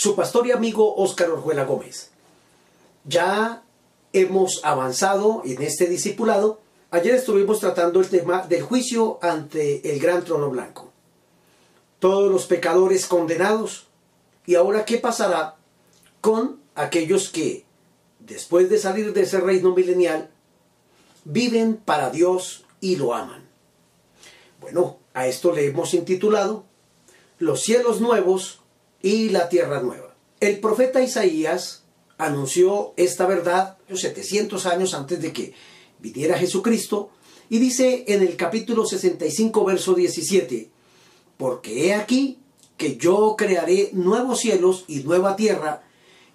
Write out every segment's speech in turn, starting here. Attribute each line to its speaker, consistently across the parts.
Speaker 1: Su pastor y amigo Óscar Orjuela Gómez. Ya hemos avanzado en este discipulado. Ayer estuvimos tratando el tema del juicio ante el gran trono blanco. Todos los pecadores condenados. Y ahora, ¿qué pasará con aquellos que, después de salir de ese reino milenial, viven para Dios y lo aman? Bueno, a esto le hemos intitulado Los cielos nuevos y la tierra nueva. El profeta Isaías anunció esta verdad 700 años antes de que viniera Jesucristo y dice en el capítulo 65 verso 17, porque he aquí que yo crearé nuevos cielos y nueva tierra,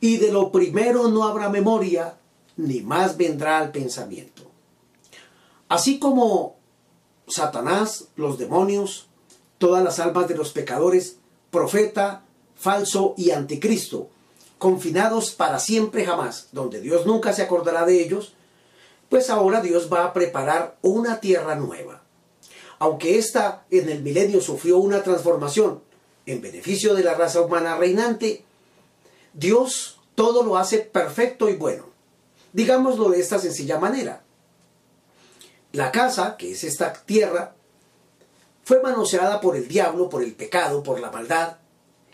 Speaker 1: y de lo primero no habrá memoria, ni más vendrá al pensamiento. Así como Satanás, los demonios, todas las almas de los pecadores, profeta, falso y anticristo, confinados para siempre jamás, donde Dios nunca se acordará de ellos, pues ahora Dios va a preparar una tierra nueva. Aunque ésta en el milenio sufrió una transformación en beneficio de la raza humana reinante, Dios todo lo hace perfecto y bueno. Digámoslo de esta sencilla manera. La casa, que es esta tierra, fue manoseada por el diablo, por el pecado, por la maldad,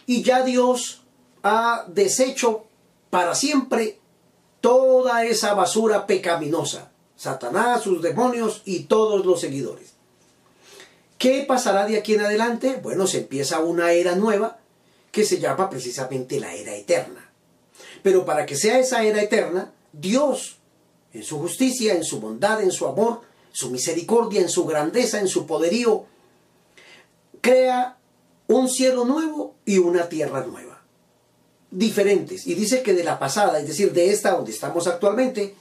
Speaker 1: y ya Dios ha deshecho para siempre toda esa basura pecaminosa, Satanás, sus demonios y todos los seguidores. ¿Qué pasará de aquí en adelante? Bueno, se empieza una era nueva que se llama precisamente la era eterna. Pero para que sea esa era eterna, Dios, en su justicia, en su bondad, en su amor, su misericordia, en su grandeza, en su poderío, crea un cielo nuevo y una tierra nueva. Diferentes. Y dice que de la pasada, es decir, de esta donde estamos actualmente,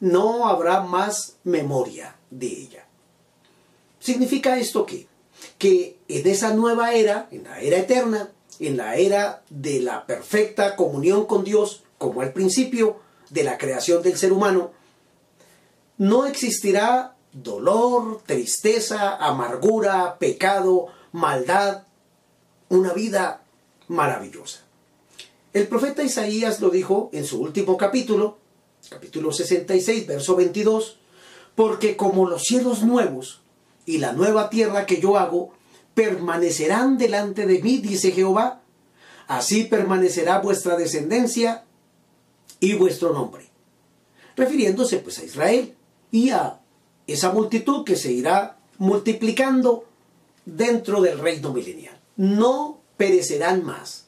Speaker 1: no habrá más memoria de ella. ¿Significa esto qué? Que en esa nueva era, en la era eterna, en la era de la perfecta comunión con Dios, como al principio de la creación del ser humano, no existirá dolor, tristeza, amargura, pecado, maldad, una vida maravillosa. El profeta Isaías lo dijo en su último capítulo, capítulo 66, verso 22, porque como los cielos nuevos y la nueva tierra que yo hago permanecerán delante de mí, dice Jehová, así permanecerá vuestra descendencia y vuestro nombre. Refiriéndose pues a Israel y a esa multitud que se irá multiplicando dentro del reino milenial no perecerán más,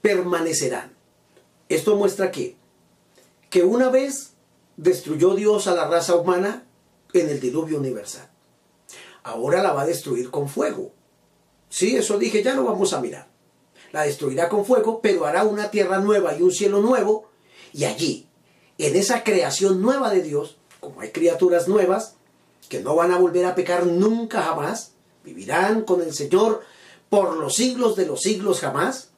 Speaker 1: permanecerán. Esto muestra que, que una vez destruyó Dios a la raza humana en el diluvio universal. Ahora la va a destruir con fuego. Sí, eso dije, ya lo vamos a mirar. La destruirá con fuego, pero hará una tierra nueva y un cielo nuevo. Y allí, en esa creación nueva de Dios, como hay criaturas nuevas, que no van a volver a pecar nunca jamás, vivirán con el Señor por los siglos de los siglos jamás.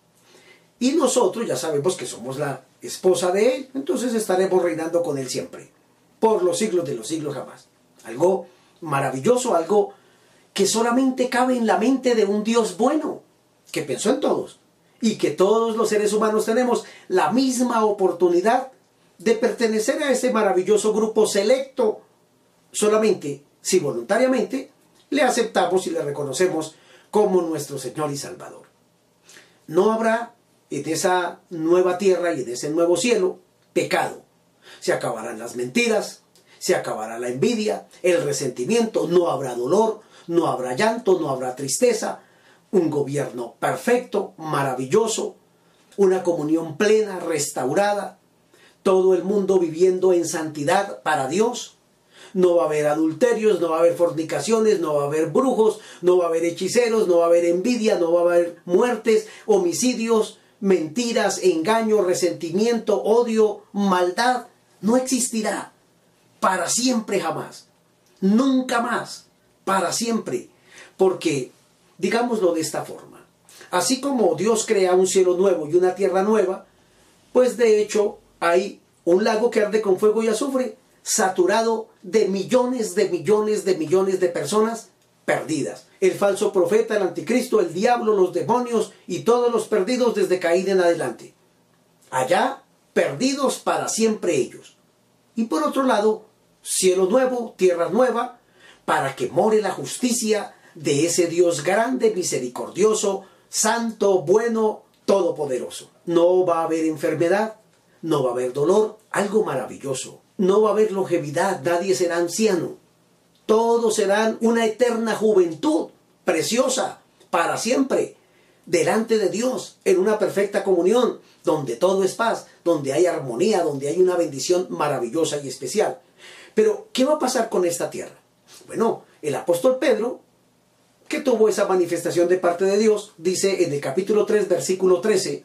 Speaker 1: Y nosotros ya sabemos que somos la esposa de Él, entonces estaremos reinando con Él siempre, por los siglos de los siglos jamás. Algo maravilloso, algo que solamente cabe en la mente de un Dios bueno, que pensó en todos, y que todos los seres humanos tenemos la misma oportunidad de pertenecer a ese maravilloso grupo selecto, solamente si voluntariamente le aceptamos y le reconocemos como nuestro Señor y Salvador. No habrá en esa nueva tierra y en ese nuevo cielo pecado. Se acabarán las mentiras, se acabará la envidia, el resentimiento, no habrá dolor, no habrá llanto, no habrá tristeza, un gobierno perfecto, maravilloso, una comunión plena, restaurada, todo el mundo viviendo en santidad para Dios, no va a haber adulterios, no va a haber fornicaciones, no va a haber brujos, no va a haber hechiceros, no va a haber envidia, no va a haber muertes, homicidios, mentiras, engaño, resentimiento, odio, maldad, no existirá para siempre jamás. Nunca más, para siempre. Porque, digámoslo de esta forma, así como Dios crea un cielo nuevo y una tierra nueva, pues de hecho hay un lago que arde con fuego y azufre, saturado de millones de millones de millones de personas perdidas. El falso profeta, el anticristo, el diablo, los demonios y todos los perdidos desde Caín en adelante. Allá, perdidos para siempre ellos. Y por otro lado, cielo nuevo, tierra nueva, para que more la justicia de ese Dios grande, misericordioso, santo, bueno, todopoderoso. No va a haber enfermedad, no va a haber dolor, algo maravilloso. No va a haber longevidad, nadie será anciano. Todos serán una eterna juventud, preciosa, para siempre, delante de Dios, en una perfecta comunión, donde todo es paz, donde hay armonía, donde hay una bendición maravillosa y especial. Pero, ¿qué va a pasar con esta tierra? Bueno, el apóstol Pedro, que tuvo esa manifestación de parte de Dios, dice en el capítulo 3, versículo 13,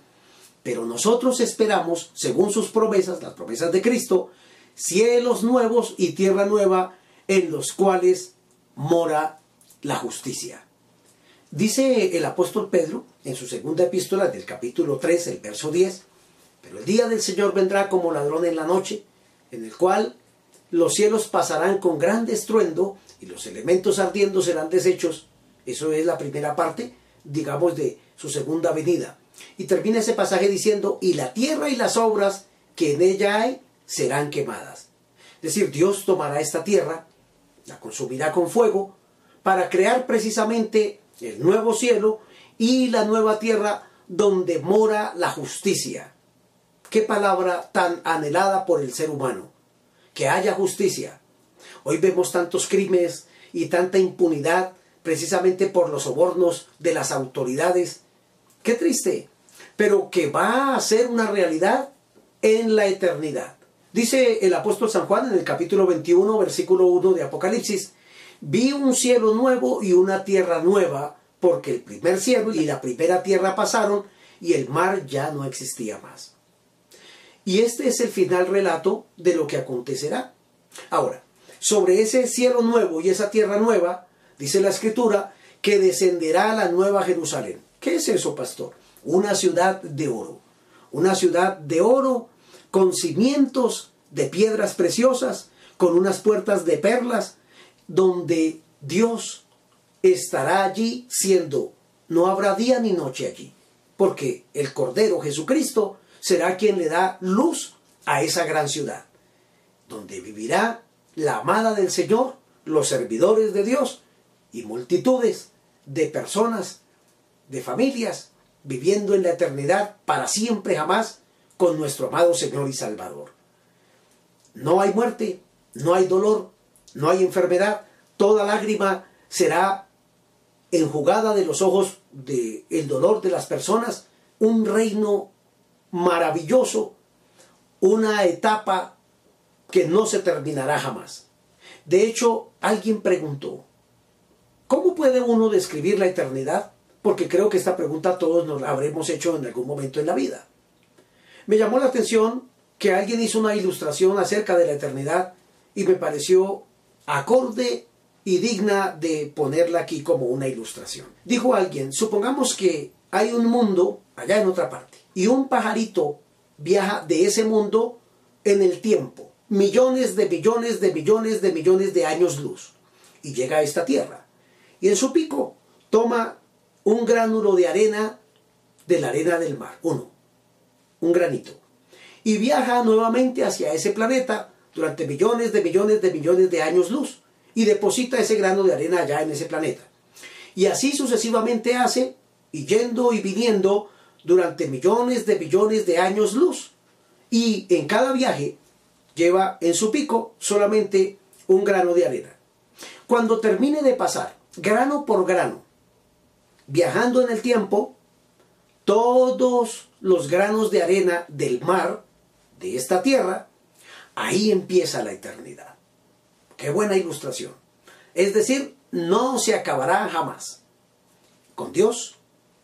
Speaker 1: pero nosotros esperamos, según sus promesas, las promesas de Cristo, cielos nuevos y tierra nueva en los cuales mora la justicia. Dice el apóstol Pedro en su segunda epístola del capítulo 3, el verso 10, pero el día del Señor vendrá como ladrón en la noche, en el cual los cielos pasarán con gran estruendo y los elementos ardiendo serán deshechos. Eso es la primera parte, digamos, de su segunda venida. Y termina ese pasaje diciendo, y la tierra y las obras que en ella hay serán quemadas. Es decir, Dios tomará esta tierra, la consumirá con fuego, para crear precisamente el nuevo cielo y la nueva tierra donde mora la justicia. Qué palabra tan anhelada por el ser humano que haya justicia. Hoy vemos tantos crímenes y tanta impunidad precisamente por los sobornos de las autoridades. Qué triste, pero que va a ser una realidad en la eternidad. Dice el apóstol San Juan en el capítulo 21, versículo 1 de Apocalipsis, vi un cielo nuevo y una tierra nueva, porque el primer cielo y la primera tierra pasaron y el mar ya no existía más. Y este es el final relato de lo que acontecerá. Ahora, sobre ese cielo nuevo y esa tierra nueva, dice la escritura, que descenderá a la nueva Jerusalén. ¿Qué es eso, pastor? Una ciudad de oro. Una ciudad de oro con cimientos de piedras preciosas, con unas puertas de perlas, donde Dios estará allí siendo, no habrá día ni noche allí, porque el Cordero Jesucristo será quien le da luz a esa gran ciudad, donde vivirá la amada del Señor, los servidores de Dios y multitudes de personas, de familias, viviendo en la eternidad para siempre jamás con nuestro amado Señor y Salvador. No hay muerte, no hay dolor, no hay enfermedad, toda lágrima será enjugada de los ojos del el dolor de las personas, un reino maravilloso, una etapa que no se terminará jamás. De hecho, alguien preguntó, ¿cómo puede uno describir la eternidad? Porque creo que esta pregunta todos nos la habremos hecho en algún momento en la vida. Me llamó la atención que alguien hizo una ilustración acerca de la eternidad y me pareció acorde y digna de ponerla aquí como una ilustración. Dijo alguien, supongamos que hay un mundo allá en otra parte y un pajarito viaja de ese mundo en el tiempo, millones de millones de millones de millones de años luz, y llega a esta tierra. Y en su pico toma un gránulo de arena de la arena del mar, uno, un granito, y viaja nuevamente hacia ese planeta durante millones de millones de millones de años luz, y deposita ese grano de arena allá en ese planeta. Y así sucesivamente hace, y yendo y viniendo, durante millones de millones de años luz. Y en cada viaje lleva en su pico solamente un grano de arena. Cuando termine de pasar grano por grano, viajando en el tiempo, todos los granos de arena del mar, de esta tierra, ahí empieza la eternidad. Qué buena ilustración. Es decir, no se acabará jamás. Con Dios,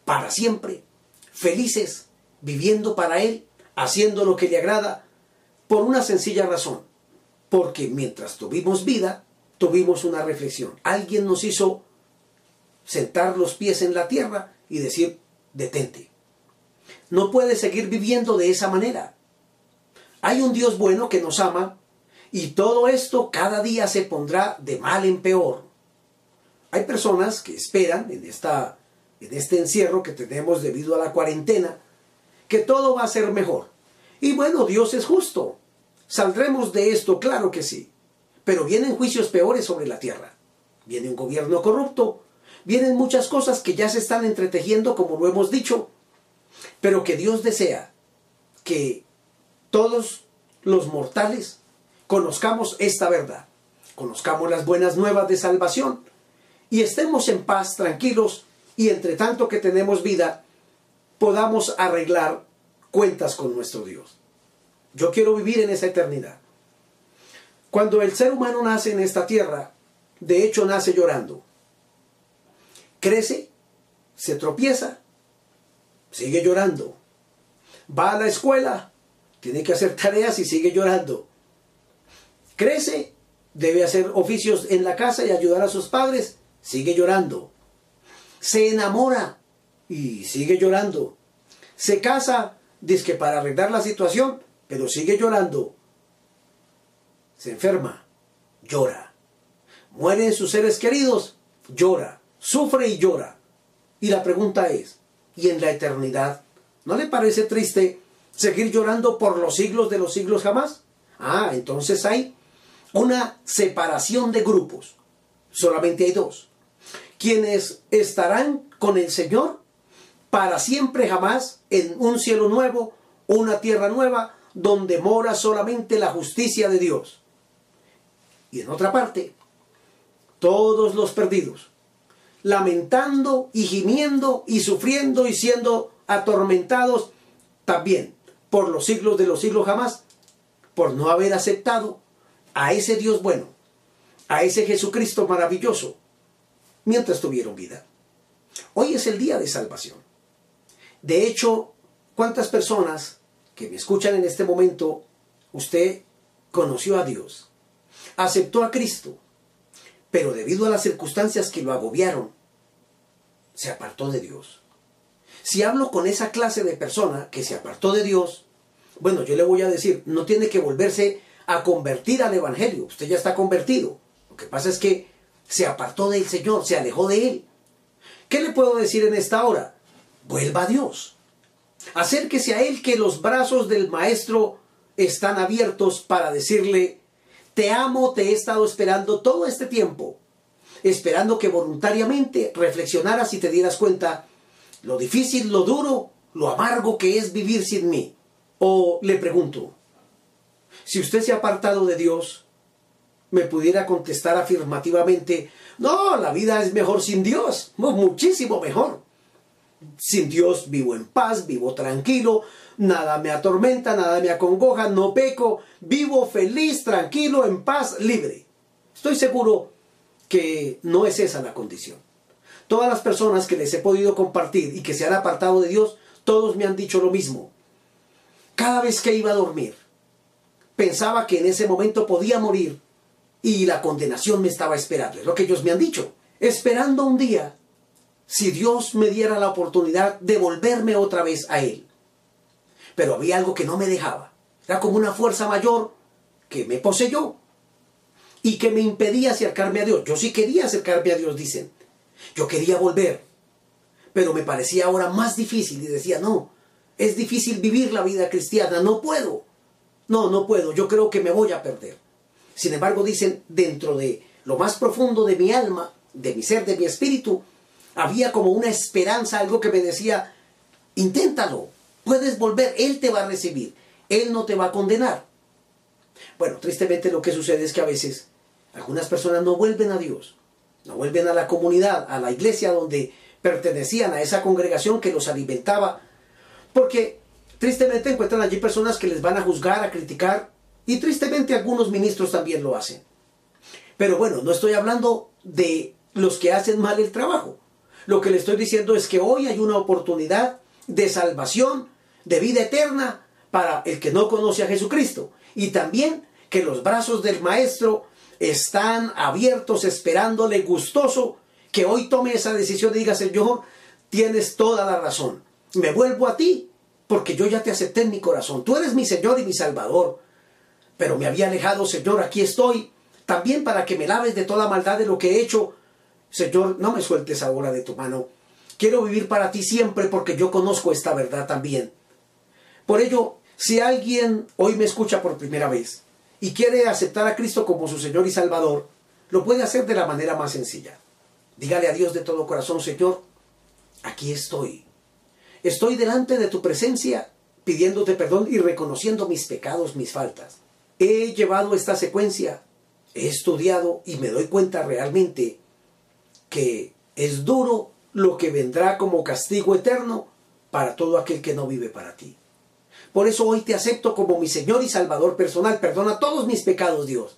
Speaker 1: para siempre, felices viviendo para Él, haciendo lo que le agrada, por una sencilla razón. Porque mientras tuvimos vida, tuvimos una reflexión. Alguien nos hizo sentar los pies en la tierra y decir, detente. No puedes seguir viviendo de esa manera. Hay un Dios bueno que nos ama y todo esto cada día se pondrá de mal en peor. Hay personas que esperan en, esta, en este encierro que tenemos debido a la cuarentena que todo va a ser mejor. Y bueno, Dios es justo. Saldremos de esto, claro que sí. Pero vienen juicios peores sobre la tierra. Viene un gobierno corrupto. Vienen muchas cosas que ya se están entretejiendo, como lo hemos dicho. Pero que Dios desea que todos los mortales conozcamos esta verdad. Conozcamos las buenas nuevas de salvación y estemos en paz, tranquilos, y entre tanto que tenemos vida, podamos arreglar cuentas con nuestro Dios. Yo quiero vivir en esa eternidad. Cuando el ser humano nace en esta tierra, de hecho nace llorando. Crece, se tropieza, sigue llorando. Va a la escuela, tiene que hacer tareas y sigue llorando. Crece, debe hacer oficios en la casa y ayudar a sus padres sigue llorando. Se enamora y sigue llorando. Se casa, dice que para arreglar la situación, pero sigue llorando. Se enferma, llora. Mueren sus seres queridos, llora. Sufre y llora. Y la pregunta es, ¿y en la eternidad? ¿No le parece triste seguir llorando por los siglos de los siglos jamás? Ah, entonces hay una separación de grupos. Solamente hay dos quienes estarán con el Señor para siempre jamás en un cielo nuevo, una tierra nueva, donde mora solamente la justicia de Dios. Y en otra parte, todos los perdidos, lamentando y gimiendo y sufriendo y siendo atormentados también por los siglos de los siglos jamás, por no haber aceptado a ese Dios bueno, a ese Jesucristo maravilloso, mientras tuvieron vida. Hoy es el día de salvación. De hecho, ¿cuántas personas que me escuchan en este momento, usted conoció a Dios, aceptó a Cristo, pero debido a las circunstancias que lo agobiaron, se apartó de Dios? Si hablo con esa clase de persona que se apartó de Dios, bueno, yo le voy a decir, no tiene que volverse a convertir al Evangelio, usted ya está convertido. Lo que pasa es que se apartó del Señor, se alejó de Él. ¿Qué le puedo decir en esta hora? Vuelva a Dios. Acérquese a Él que los brazos del Maestro están abiertos para decirle, te amo, te he estado esperando todo este tiempo, esperando que voluntariamente reflexionaras y te dieras cuenta lo difícil, lo duro, lo amargo que es vivir sin mí. O le pregunto, si usted se ha apartado de Dios, me pudiera contestar afirmativamente, no, la vida es mejor sin Dios, muchísimo mejor. Sin Dios vivo en paz, vivo tranquilo, nada me atormenta, nada me acongoja, no peco, vivo feliz, tranquilo, en paz, libre. Estoy seguro que no es esa la condición. Todas las personas que les he podido compartir y que se han apartado de Dios, todos me han dicho lo mismo. Cada vez que iba a dormir, pensaba que en ese momento podía morir y la condenación me estaba esperando. Es lo que ellos me han dicho. Esperando un día, si Dios me diera la oportunidad de volverme otra vez a Él. Pero había algo que no me dejaba. Era como una fuerza mayor que me poseyó y que me impedía acercarme a Dios. Yo sí quería acercarme a Dios, dicen. Yo quería volver. Pero me parecía ahora más difícil y decía, no, es difícil vivir la vida cristiana, no puedo. No, no puedo, yo creo que me voy a perder. Sin embargo, dicen, dentro de lo más profundo de mi alma, de mi ser, de mi espíritu, había como una esperanza, algo que me decía, inténtalo, puedes volver, Él te va a recibir, Él no te va a condenar. Bueno, tristemente lo que sucede es que a veces algunas personas no vuelven a Dios, no vuelven a la comunidad, a la iglesia donde pertenecían a esa congregación que los alimentaba, porque tristemente encuentran allí personas que les van a juzgar, a criticar, y tristemente algunos ministros también lo hacen. Pero bueno, no estoy hablando de los que hacen mal el trabajo. Lo que le estoy diciendo es que hoy hay una oportunidad de salvación de vida eterna para el que no conoce a Jesucristo. Y también que los brazos del Maestro están abiertos esperándole gustoso que hoy tome esa decisión y diga, Señor, tienes toda la razón. Me vuelvo a ti porque yo ya te acepté en mi corazón. Tú eres mi Señor y mi Salvador. Pero me había alejado, Señor, aquí estoy. También para que me laves de toda maldad de lo que he hecho. Señor, no me sueltes ahora de tu mano. Quiero vivir para ti siempre porque yo conozco esta verdad también. Por ello, si alguien hoy me escucha por primera vez y quiere aceptar a Cristo como su Señor y Salvador, lo puede hacer de la manera más sencilla. Dígale a Dios de todo corazón, Señor, aquí estoy. Estoy delante de tu presencia pidiéndote perdón y reconociendo mis pecados, mis faltas. He llevado esta secuencia, he estudiado y me doy cuenta realmente que es duro lo que vendrá como castigo eterno para todo aquel que no vive para ti. Por eso hoy te acepto como mi Señor y Salvador personal. Perdona todos mis pecados, Dios.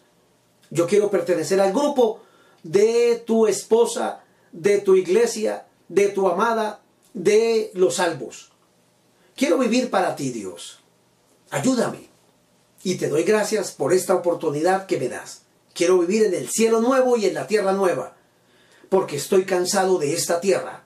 Speaker 1: Yo quiero pertenecer al grupo de tu esposa, de tu iglesia, de tu amada, de los salvos. Quiero vivir para ti, Dios. Ayúdame. Y te doy gracias por esta oportunidad que me das. Quiero vivir en el cielo nuevo y en la tierra nueva, porque estoy cansado de esta tierra,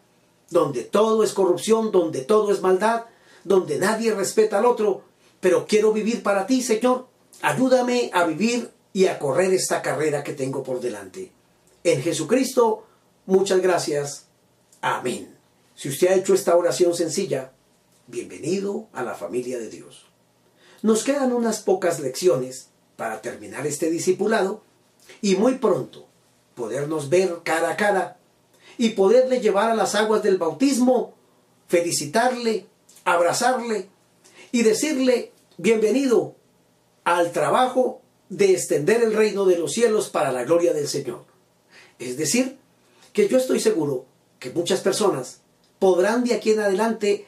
Speaker 1: donde todo es corrupción, donde todo es maldad, donde nadie respeta al otro, pero quiero vivir para ti, Señor. Ayúdame a vivir y a correr esta carrera que tengo por delante. En Jesucristo, muchas gracias. Amén. Si usted ha hecho esta oración sencilla, bienvenido a la familia de Dios. Nos quedan unas pocas lecciones para terminar este discipulado y muy pronto podernos ver cara a cara y poderle llevar a las aguas del bautismo, felicitarle, abrazarle y decirle bienvenido al trabajo de extender el reino de los cielos para la gloria del Señor. Es decir, que yo estoy seguro que muchas personas podrán de aquí en adelante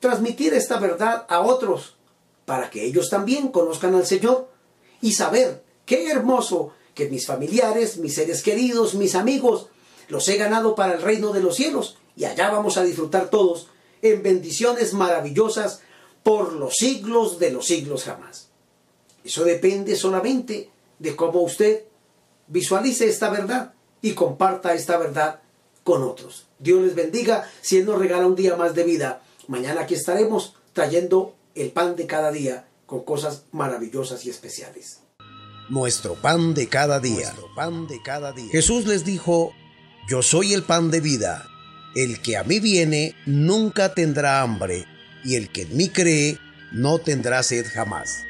Speaker 1: transmitir esta verdad a otros para que ellos también conozcan al Señor y saber qué hermoso que mis familiares, mis seres queridos, mis amigos, los he ganado para el reino de los cielos y allá vamos a disfrutar todos en bendiciones maravillosas por los siglos de los siglos jamás. Eso depende solamente de cómo usted visualice esta verdad y comparta esta verdad con otros. Dios les bendiga si Él nos regala un día más de vida. Mañana aquí estaremos trayendo el pan de cada día con cosas maravillosas y especiales.
Speaker 2: Nuestro pan de cada día. pan de cada día. Jesús les dijo, yo soy el pan de vida. El que a mí viene nunca tendrá hambre, y el que en mí cree no tendrá sed jamás.